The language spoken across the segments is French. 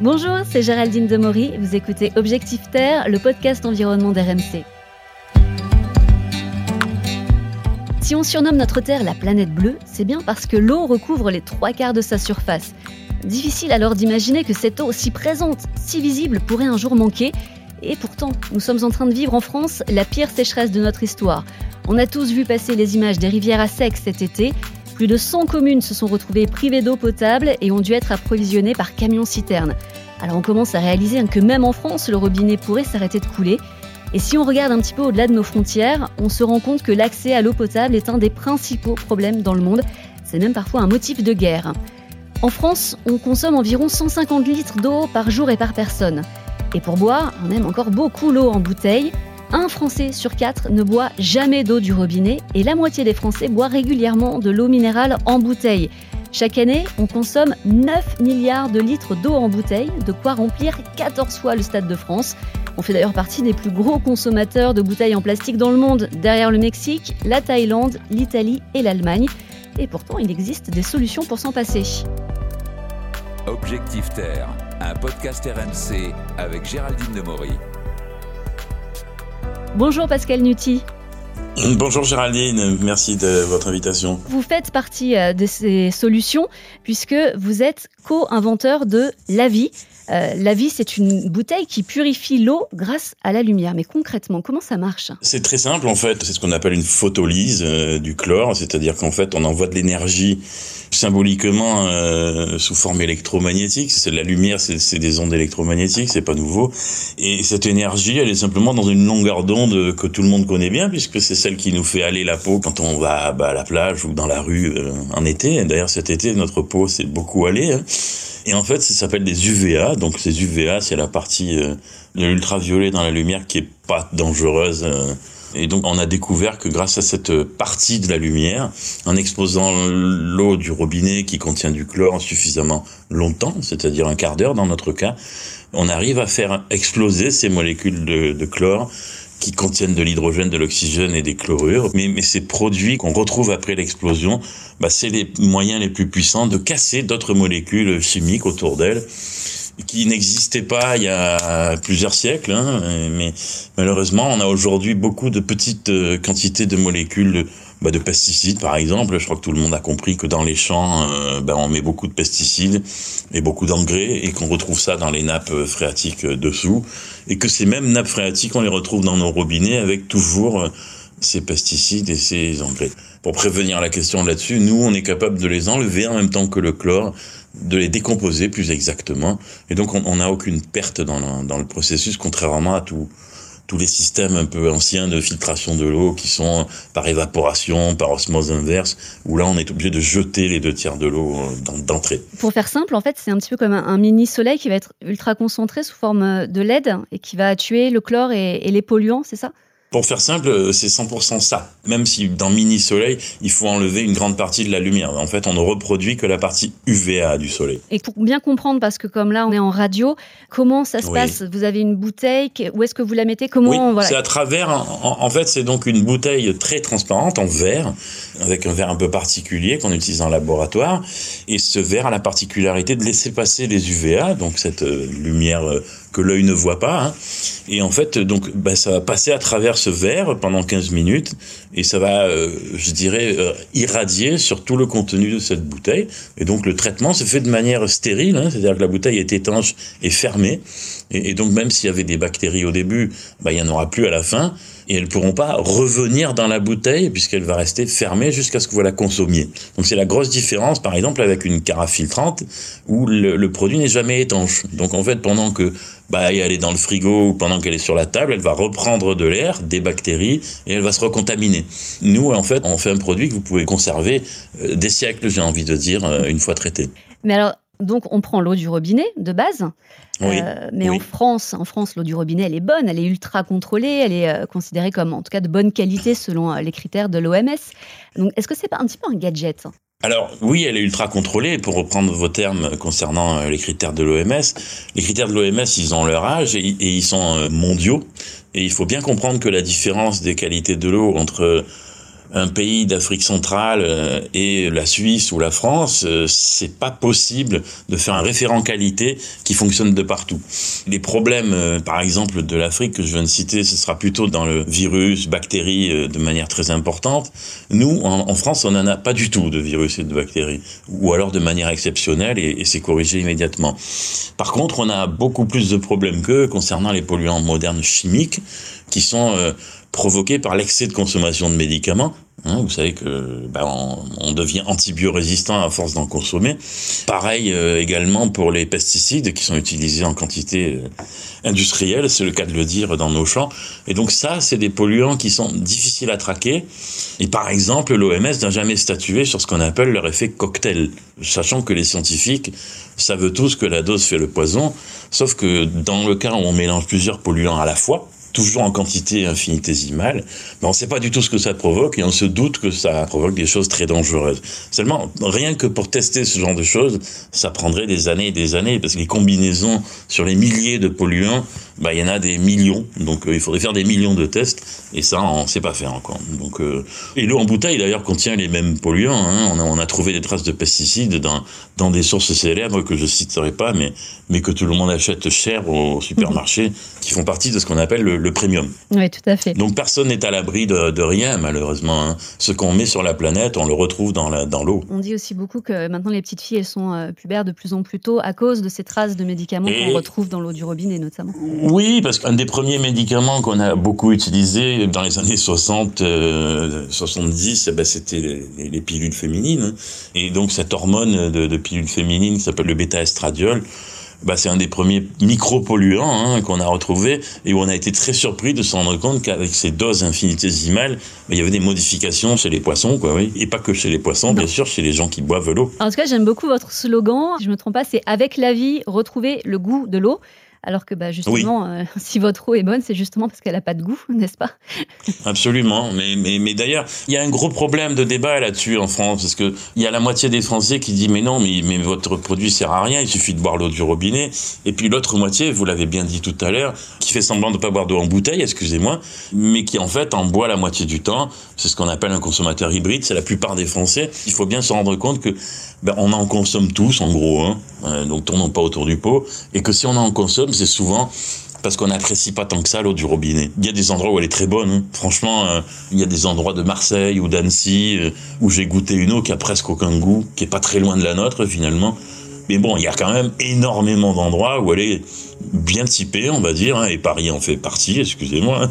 Bonjour, c'est Géraldine Demory. Vous écoutez Objectif Terre, le podcast environnement d'RMC. Si on surnomme notre Terre la planète bleue, c'est bien parce que l'eau recouvre les trois quarts de sa surface. Difficile alors d'imaginer que cette eau si présente, si visible, pourrait un jour manquer. Et pourtant, nous sommes en train de vivre en France la pire sécheresse de notre histoire. On a tous vu passer les images des rivières à sec cet été. Plus de 100 communes se sont retrouvées privées d'eau potable et ont dû être approvisionnées par camions-citernes. Alors on commence à réaliser que même en France, le robinet pourrait s'arrêter de couler. Et si on regarde un petit peu au-delà de nos frontières, on se rend compte que l'accès à l'eau potable est un des principaux problèmes dans le monde. C'est même parfois un motif de guerre. En France, on consomme environ 150 litres d'eau par jour et par personne. Et pour boire, on aime encore beaucoup l'eau en bouteille. Un Français sur quatre ne boit jamais d'eau du robinet et la moitié des Français boit régulièrement de l'eau minérale en bouteille. Chaque année, on consomme 9 milliards de litres d'eau en bouteille, de quoi remplir 14 fois le Stade de France. On fait d'ailleurs partie des plus gros consommateurs de bouteilles en plastique dans le monde, derrière le Mexique, la Thaïlande, l'Italie et l'Allemagne. Et pourtant, il existe des solutions pour s'en passer. Objectif Terre, un podcast RMC avec Géraldine Demory. Bonjour Pascal Nutti. Bonjour Géraldine, merci de votre invitation. Vous faites partie euh, de ces solutions puisque vous êtes co-inventeur de La Vie, euh, la vie, c'est une bouteille qui purifie l'eau grâce à la lumière. Mais concrètement, comment ça marche? C'est très simple en fait. C'est ce qu'on appelle une photolyse euh, du chlore, c'est-à-dire qu'en fait, on envoie de l'énergie symboliquement euh, sous forme électromagnétique. C'est la lumière, c'est des ondes électromagnétiques, c'est pas nouveau. Et cette énergie, elle est simplement dans une longueur d'onde que tout le monde connaît bien, puisque c'est celle qui nous fait aller la peau quand on va bah, à la plage ou dans la rue en été. D'ailleurs, cet été, notre peau s'est beaucoup allée. Hein. Et en fait, ça s'appelle des UVA. Donc ces UVA, c'est la partie euh, de l'ultraviolet dans la lumière qui est pas dangereuse. Euh. Et donc on a découvert que grâce à cette partie de la lumière, en exposant l'eau du robinet qui contient du chlore suffisamment longtemps, c'est-à-dire un quart d'heure dans notre cas, on arrive à faire exploser ces molécules de, de chlore qui contiennent de l'hydrogène, de l'oxygène et des chlorures. Mais, ces produits qu'on retrouve après l'explosion, bah, c'est les moyens les plus puissants de casser d'autres molécules chimiques autour d'elles qui n'existaient pas il y a plusieurs siècles. Hein, mais malheureusement, on a aujourd'hui beaucoup de petites euh, quantités de molécules bah, de pesticides, par exemple. Je crois que tout le monde a compris que dans les champs, euh, bah, on met beaucoup de pesticides et beaucoup d'engrais et qu'on retrouve ça dans les nappes euh, phréatiques euh, dessous. Et que ces mêmes nappes phréatiques, on les retrouve dans nos robinets avec toujours ces pesticides et ces engrais. Pour prévenir la question là-dessus, nous, on est capable de les enlever en même temps que le chlore, de les décomposer plus exactement. Et donc, on n'a aucune perte dans dans le processus, contrairement à tout, tous les systèmes un peu anciens de filtration de l'eau qui sont par évaporation, par osmose inverse, où là on est obligé de jeter les deux tiers de l'eau euh, d'entrée. Pour faire simple, en fait, c'est un petit peu comme un, mini soleil qui va être ultra concentré sous forme de LED et qui va tuer le chlore et les polluants, c'est ça? Pour faire simple, euh, c'est 100% ça. Même si dans mini soleil, il faut enlever une grande partie de la lumière. En fait, on ne reproduit que la partie UVA du soleil. Et pour bien comprendre, parce que comme là, on est en radio, comment ça se passe? Vous avez une bouteille, où est-ce que vous la mettez? Comment oui, c'est à travers. En, fait, c'est donc une bouteille très transparente en verre, avec un verre un peu particulier qu'on utilise en laboratoire. Et ce verre a la particularité de laisser passer les UVA, donc cette euh, lumière euh, que l'œil ne voit pas. Hein. Et en fait, donc, bah, ça va passer à travers ce verre pendant 15 minutes et ça va, euh, je dirais, euh, irradier sur tout le contenu de cette bouteille. Et donc, le traitement se fait de manière stérile, hein, c'est-à-dire que la bouteille est étanche et fermée. Et, donc, même s'il y avait des bactéries au début, bah, il n'y en aura plus à la fin et elles pourront pas revenir dans la bouteille puisqu'elle va rester fermée jusqu'à ce que vous la consommiez. Donc c'est la grosse différence, par exemple, avec une carafe filtrante où le, produit n'est jamais étanche. Donc en fait, pendant que bah, elle est dans le frigo ou pendant qu'elle est sur la table, elle va reprendre de l'air, des bactéries et elle va se recontaminer. Nous, en fait, on fait un produit que vous pouvez conserver euh, des siècles, j'ai envie de dire, euh, une fois traité. Mais alors, donc on prend l'eau du robinet de base, euh, mais en France, en France, l'eau du robinet elle est bonne, elle est ultra contrôlée, elle est euh, considérée comme en tout cas de bonne qualité selon euh, les critères de l'OMS. Donc est-ce que c'est pas un petit peu un gadget? Alors oui, elle est ultra contrôlée. Pour reprendre vos termes concernant les critères de l'OMS, les critères de l'OMS, ils ont leur âge et, et ils sont mondiaux. Et il faut bien comprendre que la différence des qualités de l'eau entre un pays d'Afrique centrale euh, et la Suisse ou la France, euh, c'est pas possible de faire un référent qualité qui fonctionne de partout. Les problèmes, euh, par exemple, de l'Afrique que je viens de citer, ce sera plutôt dans le virus, bactéries, de manière très importante. Nous, en, France, on n'en a pas du tout de virus et de bactéries, ou alors de manière exceptionnelle et, et c'est corrigé immédiatement. Par contre, on a beaucoup plus de problèmes qu'eux concernant les polluants modernes chimiques qui sont provoqués par l'excès de consommation de médicaments. Hein, vous savez que ben, on, devient antibiorésistant à force d'en consommer. Pareil euh, également pour les pesticides qui sont utilisés en quantité euh, industrielle, c'est le cas de le dire dans nos champs. Et donc ça, c'est des polluants qui sont difficiles à traquer. Et par exemple, l'OMS n'a jamais statué sur ce qu'on appelle leur effet cocktail, sachant que les scientifiques savent tous que la dose fait le poison, sauf que dans le cas où on mélange plusieurs polluants à la fois, toujours en quantité infinitésimale, mais on ne sait pas du tout ce que ça provoque et on se doute que ça provoque des choses très dangereuses. Seulement, rien que pour tester ce genre de choses, ça prendrait des années et des années, parce que les combinaisons sur les milliers de polluants, bah, il y en a des millions, donc euh, il faudrait faire des millions de tests, et ça, on ne sait pas faire encore. Donc, euh, et l'eau en bouteille, d'ailleurs, contient les mêmes polluants. Hein. On, a, on, a, trouvé des traces de pesticides dans, dans des sources célèbres que je citerai pas, mais, mais que tout le monde achète cher au supermarché, qui font partie de ce qu'on appelle le, le, premium. Oui, tout à fait. Donc personne n'est à l'abri de, de, rien, malheureusement. Hein. Ce qu'on met sur la planète, on le retrouve dans l'eau. Dans on dit aussi beaucoup que maintenant les petites filles, elles sont euh, pubères de plus en plus tôt à cause de ces traces de médicaments qu'on retrouve dans l'eau du robinet, notamment. Oui, parce qu'un des premiers médicaments qu'on a beaucoup utilisé dans les années 60, 70, euh, eh ben c'était les, pilules féminines. Et donc cette hormone de, de pilule féminine qui s'appelle le bêta-estradiol, bah, c'est un des premiers micropolluants hein, qu'on a retrouvé et on a été très surpris de se rendre compte qu'avec ces doses infinitésimales, bah, il y avait des modifications chez les poissons, quoi. Et pas que chez les poissons, bien sûr, chez les gens qui boivent l'eau. En tout cas, j'aime beaucoup votre slogan. Si je me trompe pas, c'est avec la vie, retrouver le goût de l'eau. Alors que bah, justement, euh, si votre eau est bonne, c'est justement parce qu'elle n'a pas de goût, n'est-ce pas? Absolument. Mais, mais, mais d'ailleurs, il y a un gros problème de débat là-dessus en France, parce qu'il y a la moitié des Français qui disent mais non, mais, mais votre produit sert à rien, il suffit de boire l'eau du robinet. Et puis l'autre moitié, vous l'avez bien dit tout à l'heure, qui fait semblant de ne pas boire d'eau en bouteille, excusez-moi, mais qui en fait en boit la moitié du temps. C'est ce qu'on appelle un consommateur hybride, c'est la plupart des Français. Il faut bien se rendre compte que ben, on en consomme tous, en gros, hein, euh, donc tournons pas autour du pot, et que si on en consomme, c'est souvent parce qu'on n'apprécie pas tant que ça l'eau du robinet. Il y a des endroits où elle est très bonne. Hein. Franchement, euh, il y a des endroits de Marseille ou d'Annecy euh, où j'ai goûté une eau qui a presque aucun goût, qui est pas très loin de la nôtre finalement. Mais bon, il y a quand même énormément d'endroits où elle est bien typée, on va dire, hein, et Paris en fait partie, excusez-moi.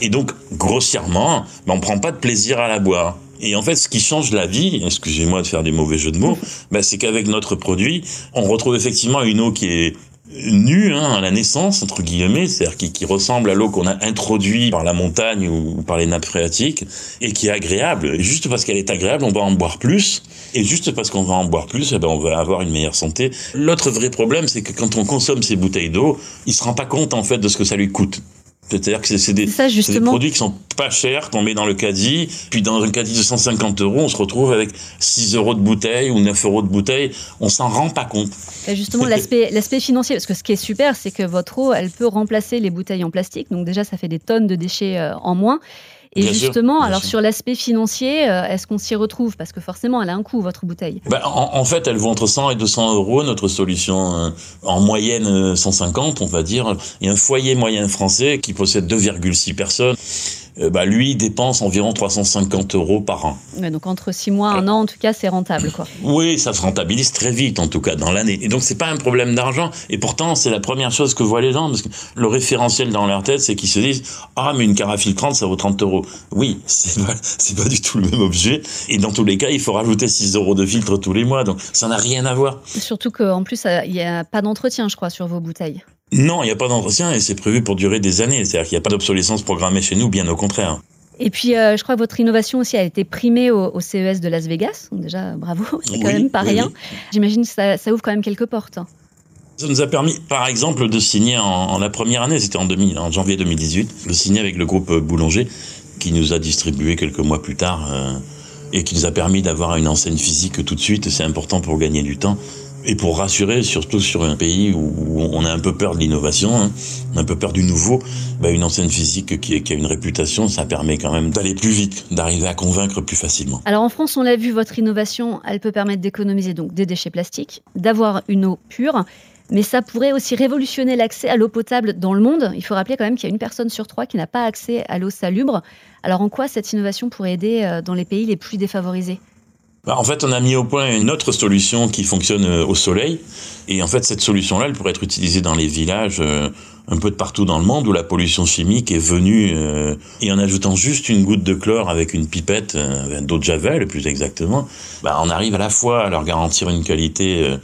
et donc, grossièrement, ben, on prend pas de plaisir à la boire. Et en fait, ce qui change la vie, excusez-moi de faire des mauvais jeux de mots, bah, c'est qu'avec notre produit, on retrouve effectivement une eau qui est nue hein, à la naissance, entre guillemets, c'est-à-dire qui, qui, ressemble à l'eau qu'on a introduite par la montagne ou par les nappes phréatiques, et qui est agréable. Juste parce qu'elle est agréable, on va en boire plus. Et juste parce qu'on va en boire plus, eh ben on va avoir une meilleure santé. L'autre vrai problème, c'est que quand on consomme ces bouteilles d'eau, il se rend pas compte en fait de ce que ça lui coûte. C'est-à-dire que c'est des, des, produits qui sont pas chers, qu'on met dans le caddie, puis dans un caddie de 150 euros, on se retrouve avec 6 euros de bouteille ou 9 euros de bouteille. On s'en rend pas compte. Et justement, l'aspect financier, parce que ce qui est super, c'est que votre eau, elle peut remplacer les bouteilles en plastique. Donc déjà, ça fait des tonnes de déchets euh, en moins. Et justement, alors sur l'aspect financier, euh, est-ce qu'on s'y retrouve? Parce que forcément, elle a un coût, votre bouteille. Ben, en, fait, elle vaut entre 100 et 200 euros, notre solution. Euh, en moyenne, 150, on va dire. Il y a un foyer moyen français qui possède 2,6 personnes. Euh, bah, lui, dépense environ 350 euros par an. donc entre 6 mois, un an, en tout cas, c'est rentable. Quoi. Oui, ça se rentabilise très vite, en tout cas, dans l'année. Et donc, c'est pas un problème d'argent. Et pourtant, c'est la première chose que voient les gens, parce que le référentiel dans leur tête, c'est qu'ils se disent Ah, mais une carafe filtrante, ça vaut 30 euros. Oui, c'est pas, pas du tout le même objet. Et dans tous les cas, il faut rajouter 6 euros de filtre tous les mois. Donc, ça n'a rien à voir. Surtout qu'en plus, il n'y a pas d'entretien, je crois, sur vos bouteilles. Non, il n'y a pas d'entretien et c'est prévu pour durer des années. C'est-à-dire qu'il n'y a pas d'obsolescence programmée chez nous, bien au contraire. Et puis, euh, je crois que votre innovation aussi a été primée au, CES de Las Vegas. Déjà, bravo, c'est quand même pas rien. J'imagine que ça, ouvre quand même quelques portes. Ça nous a permis, par exemple, de signer en, la première année, c'était en, en janvier 2018, de signer avec le groupe Boulanger, qui nous a distribué quelques mois plus tard, euh, et qui nous a permis d'avoir une enseigne physique tout de suite. C'est important pour gagner du temps et pour rassurer, surtout sur un pays où on a un peu peur de l'innovation, hein, un peu peur du nouveau, bah une enseigne physique qui, qui, a une réputation, ça permet quand même d'aller plus vite, d'arriver à convaincre plus facilement. Alors en France, on l'a vu, votre innovation, elle peut permettre d'économiser donc des déchets plastiques, d'avoir une eau pure. Mais ça pourrait aussi révolutionner l'accès à l'eau potable dans le monde. Il faut rappeler quand même qu'il y a une personne sur trois qui n'a pas accès à l'eau salubre. Alors en quoi cette innovation pourrait aider euh, dans les pays les plus défavorisés? Bah, en fait, on a mis au point une autre solution qui fonctionne euh, au soleil. Et en fait, cette solution-là, elle pourrait être utilisée dans les villages euh, un peu de partout dans le monde où la pollution chimique est venue. Euh, et en ajoutant juste une goutte de chlore avec une pipette d'eau de javel, plus exactement, bah, on arrive à la fois à leur garantir une qualité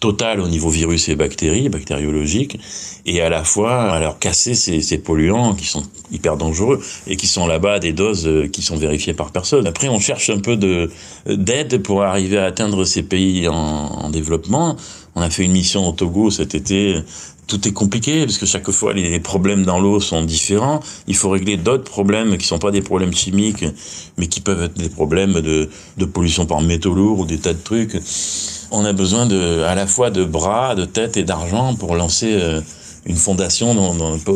totale au niveau virus et bactéries, bactériologiques, et à la fois à casser ces, ces polluants qui sont hyper dangereux et qui sont là-bas des doses euh, qui sont vérifiées par personne. Après, on cherche un peu de d'aide pour arriver à atteindre ces pays en, en développement. On a fait une mission au Togo cet été tout est compliqué parce que chaque fois les problèmes dans l'eau sont différents. Il faut régler d'autres problèmes qui sont pas des problèmes chimiques, mais qui peuvent être des problèmes de, de pollution par métaux lourds ou des tas de trucs on a besoin de, à la fois de bras, de tête et d'argent pour lancer euh, une fondation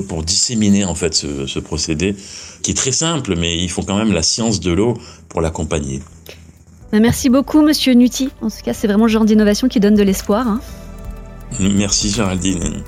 pour disséminer en fait ce, procédé qui est très simple, mais il faut quand même la science de l'eau pour l'accompagner. Bah, merci beaucoup, Monsieur Nuti. En tout cas, c'est vraiment le genre d'innovation qui donne de l'espoir. Hein. Merci, Géraldine.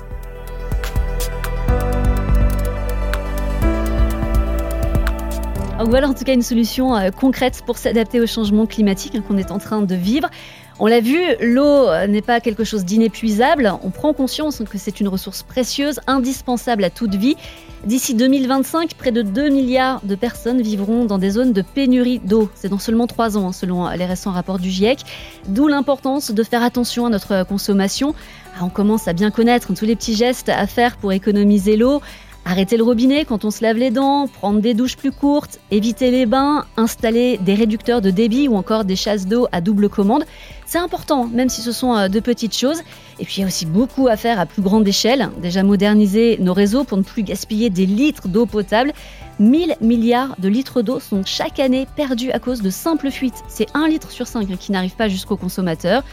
voilà en tout cas une solution euh, concrète pour s'adapter au changement climatique hein, qu'on est en train de vivre. On l'a vu, l'eau n'est pas quelque chose d'inépuisable. On prend conscience que c'est une ressource précieuse, indispensable à toute vie. D'ici 2025, près de 2 milliards de personnes vivront dans des zones de pénurie d'eau. C'est dans seulement 3 ans, hein, selon les récents rapports du GIEC. D'où l'importance de faire attention à notre consommation. Ah, on commence à bien connaître tous les petits gestes à faire pour économiser l'eau. Arrêter le robinet quand on se lave les dents, prendre des douches plus courtes, éviter les bains, installer des réducteurs de débit ou encore des chasses d'eau à double commande. C'est important, même si ce sont euh, de petites choses. Et puis il y a aussi beaucoup à faire à plus grande échelle. Déjà moderniser nos réseaux pour ne plus gaspiller des litres d'eau potable. 1000 milliards de litres d'eau sont chaque année perdus à cause de simples fuites. C'est 1 litre sur 5 qui n'arrive pas jusqu'au consommateur.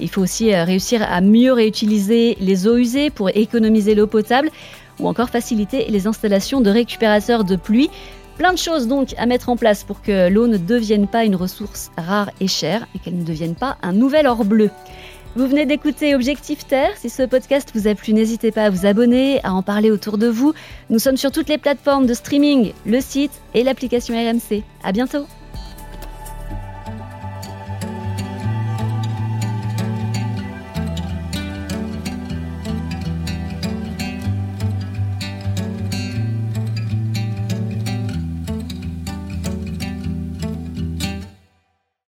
Il faut aussi euh, réussir à mieux réutiliser les eaux usées pour économiser l'eau potable ou encore faciliter les installations de récupérateurs de pluie. Plein de choses donc à mettre en place pour que l'eau ne devienne pas une ressource rare et chère et qu'elle ne devienne pas un nouvel or bleu. Vous venez d'écouter Objectif Terre. Si ce podcast vous a plu, n'hésitez pas à vous abonner, à en parler autour de vous. Nous sommes sur toutes les plateformes de streaming, le site et l'application RMC. À bientôt!